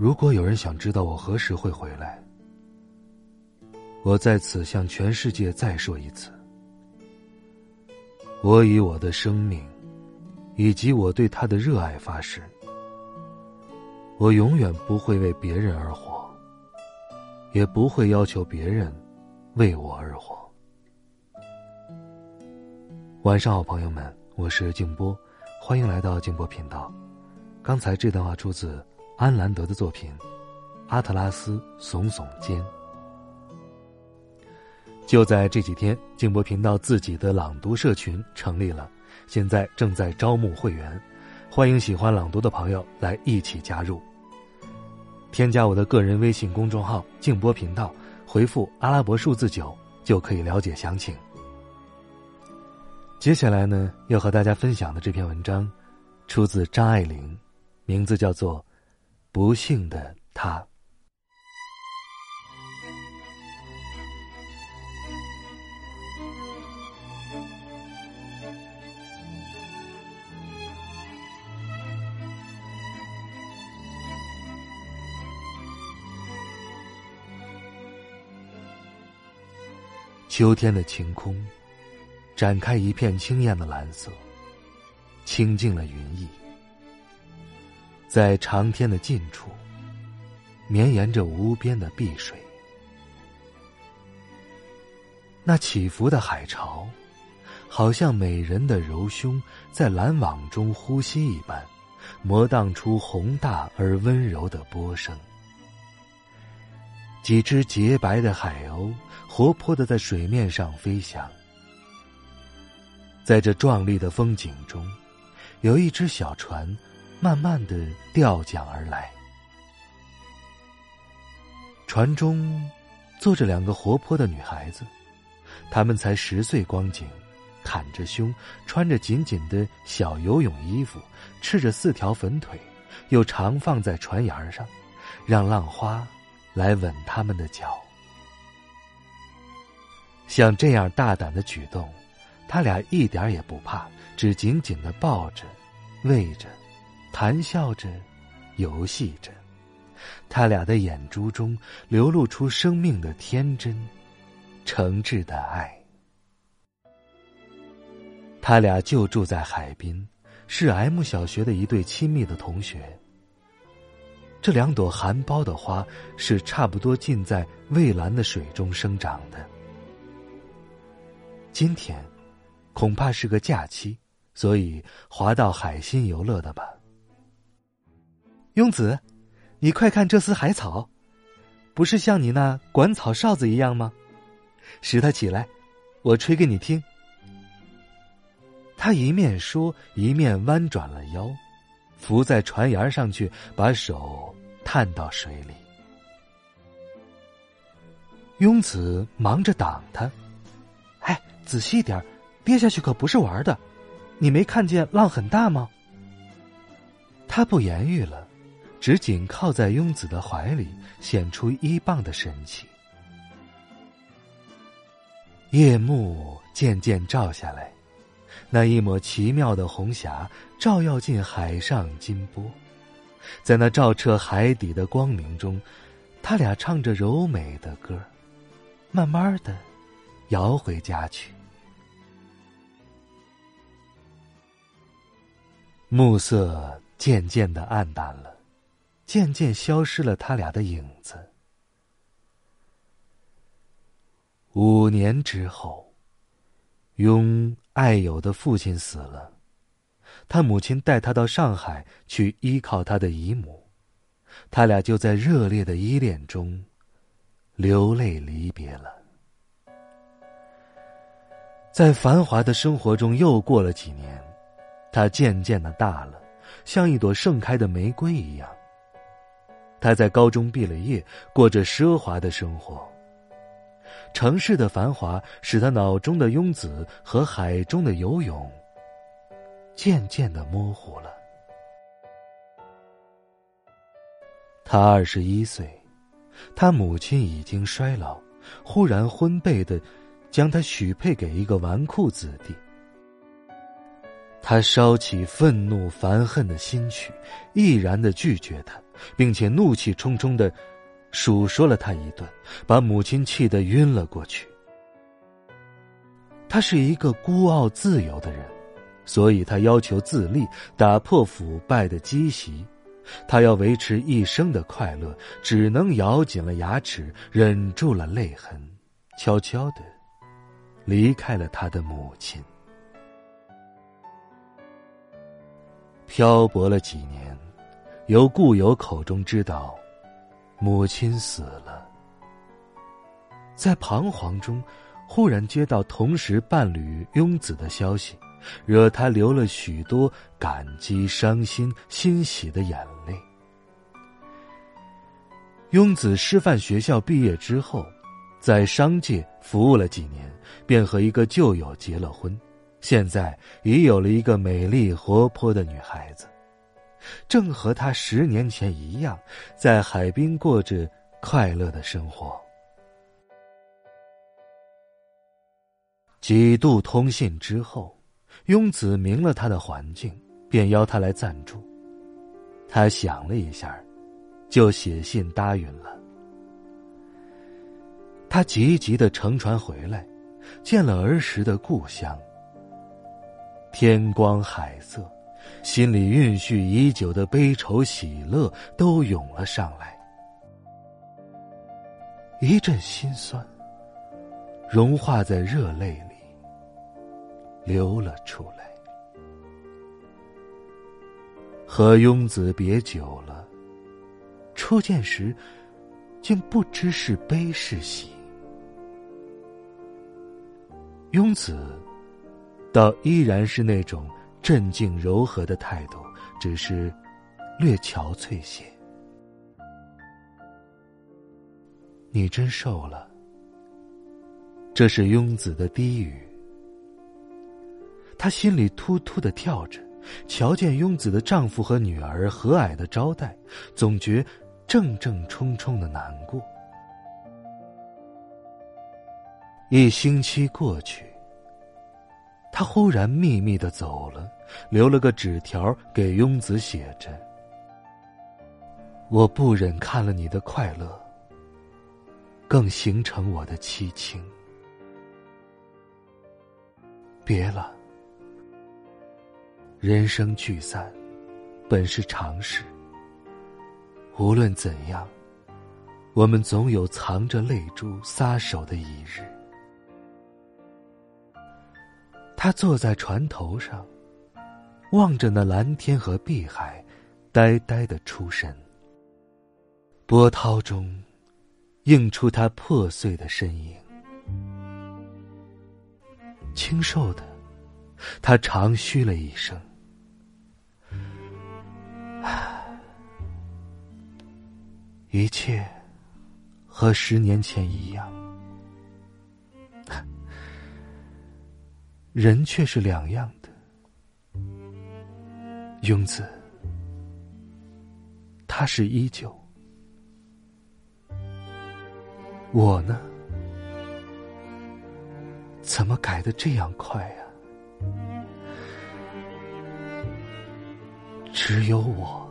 如果有人想知道我何时会回来，我在此向全世界再说一次：我以我的生命，以及我对他的热爱发誓，我永远不会为别人而活，也不会要求别人为我而活。晚上好，朋友们，我是静波，欢迎来到静波频道。刚才这段话出自。安兰德的作品《阿特拉斯耸耸肩》。就在这几天，静波频道自己的朗读社群成立了，现在正在招募会员，欢迎喜欢朗读的朋友来一起加入。添加我的个人微信公众号“静波频道”，回复阿拉伯数字九就可以了解详情。接下来呢，要和大家分享的这篇文章，出自张爱玲，名字叫做。不幸的他。秋天的晴空，展开一片清艳的蓝色，清净了云翳。在长天的近处，绵延着无边的碧水。那起伏的海潮，好像美人的柔胸在蓝网中呼吸一般，磨荡出宏大而温柔的波声。几只洁白的海鸥，活泼的在水面上飞翔。在这壮丽的风景中，有一只小船。慢慢的掉桨而来，船中坐着两个活泼的女孩子，她们才十岁光景，袒着胸，穿着紧紧的小游泳衣服，赤着四条粉腿，又常放在船沿上，让浪花来吻他们的脚。像这样大胆的举动，他俩一点也不怕，只紧紧的抱着，喂着。谈笑着，游戏着，他俩的眼珠中流露出生命的天真、诚挚的爱。他俩就住在海滨，是 M 小学的一对亲密的同学。这两朵含苞的花是差不多浸在蔚蓝的水中生长的。今天，恐怕是个假期，所以划到海心游乐的吧。庸子，你快看这丝海草，不是像你那管草哨子一样吗？使它起来，我吹给你听。他一面说，一面弯转了腰，伏在船沿上去，把手探到水里。庸子忙着挡他，哎，仔细点跌下去可不是玩的。你没看见浪很大吗？他不言语了。只紧靠在庸子的怀里，显出依傍的神气。夜幕渐渐照下来，那一抹奇妙的红霞照耀进海上金波，在那照彻海底的光明中，他俩唱着柔美的歌，慢慢的摇回家去。暮色渐渐的暗淡了。渐渐消失了他俩的影子。五年之后，雍爱友的父亲死了，他母亲带他到上海去依靠他的姨母，他俩就在热烈的依恋中流泪离别了。在繁华的生活中又过了几年，他渐渐的大了。像一朵盛开的玫瑰一样。他在高中毕了业，过着奢华的生活。城市的繁华使他脑中的庸子和海中的游泳渐渐的模糊了。他二十一岁，他母亲已经衰老，忽然婚备的将他许配给一个纨绔子弟。他烧起愤怒烦恨的心去，毅然的拒绝他，并且怒气冲冲的数说了他一顿，把母亲气得晕了过去。他是一个孤傲自由的人，所以他要求自立，打破腐败的积习。他要维持一生的快乐，只能咬紧了牙齿，忍住了泪痕，悄悄的离开了他的母亲。漂泊了几年，由故友口中知道，母亲死了。在彷徨中，忽然接到同时伴侣庸子的消息，惹他流了许多感激、伤心、欣喜的眼泪。庸子师范学校毕业之后，在商界服务了几年，便和一个旧友结了婚。现在已有了一个美丽活泼的女孩子，正和他十年前一样，在海滨过着快乐的生活。几度通信之后，庸子明了他的环境，便邀他来暂住。他想了一下，就写信答应了。他急急的乘船回来，见了儿时的故乡。天光海色，心里蕴蓄已久的悲愁喜乐都涌了上来，一阵心酸，融化在热泪里，流了出来。和庸子别久了，初见时，竟不知是悲是喜。庸子。倒依然是那种镇静柔和的态度，只是略憔悴些。你真瘦了。这是庸子的低语。她心里突突的跳着，瞧见庸子的丈夫和女儿和蔼的招待，总觉正正冲冲的难过。一星期过去。他忽然秘密的走了，留了个纸条给庸子，写着：“我不忍看了你的快乐，更形成我的凄清。别了，人生聚散，本是常事。无论怎样，我们总有藏着泪珠撒手的一日。”他坐在船头上，望着那蓝天和碧海，呆呆的出神。波涛中，映出他破碎的身影。清瘦的，他长吁了一声：“一切和十年前一样。”人却是两样的，庸子，他是依旧，我呢，怎么改的这样快呀？只有我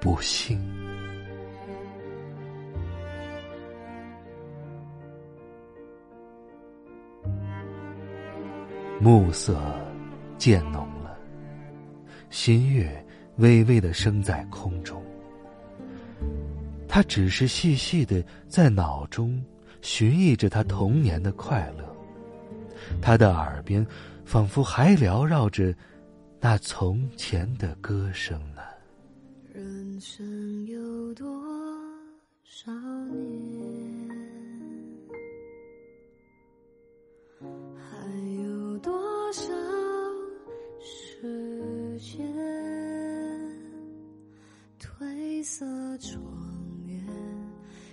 不幸。暮色渐浓了，新月微微的升在空中。他只是细细的在脑中寻忆着他童年的快乐，他的耳边仿佛还缭绕着那从前的歌声呢。人生有多少年？多少时间褪色窗帘，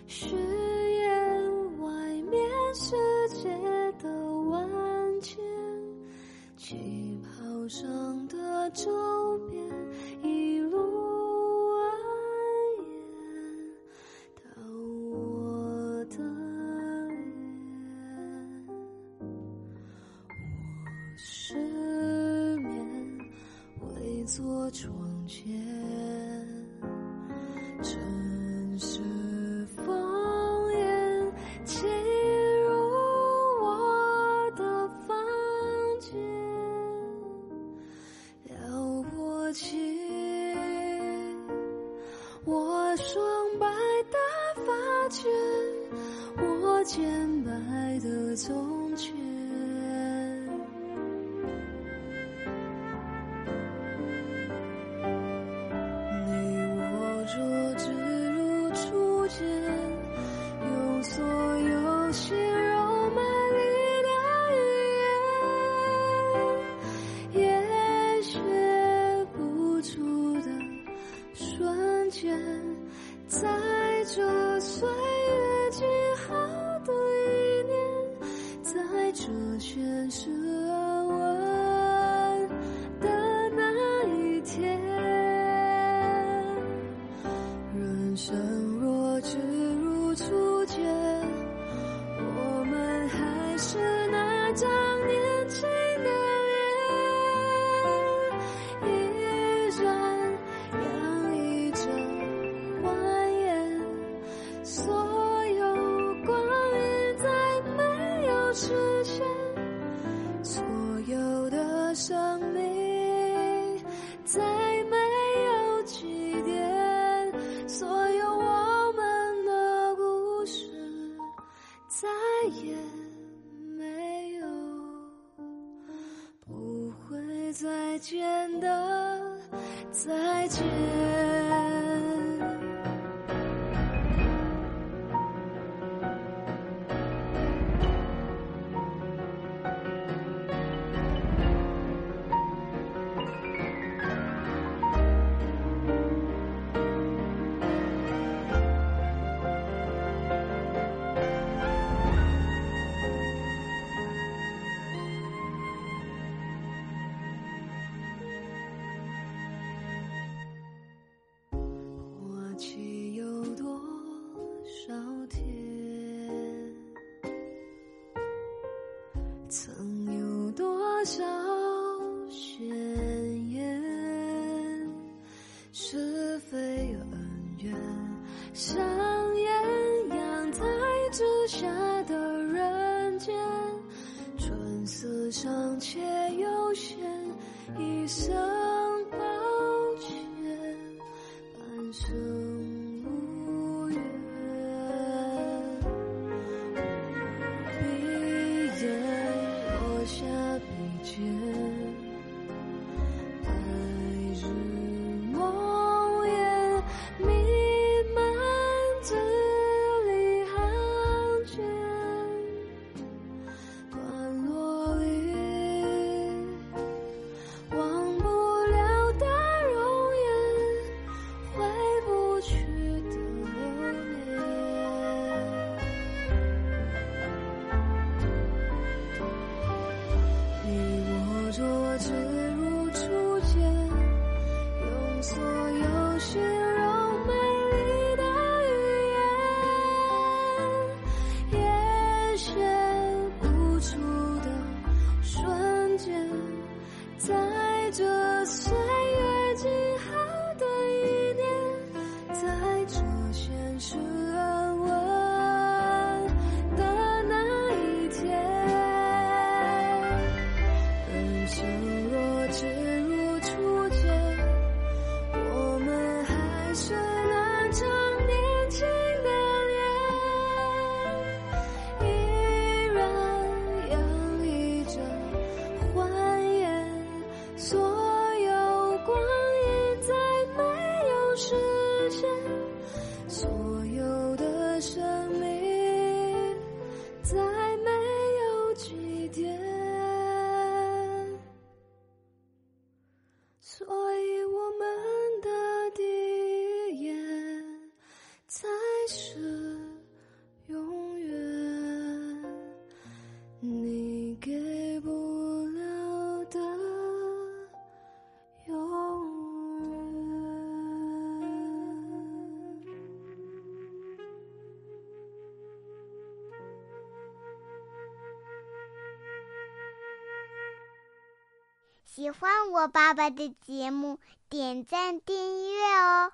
誓言外面世界的万千，旗袍上的周边。千百的错。再见的再见。下的人间春色尚浅。是永远，你给不了的永远。喜欢我爸爸的节目，点赞订阅哦。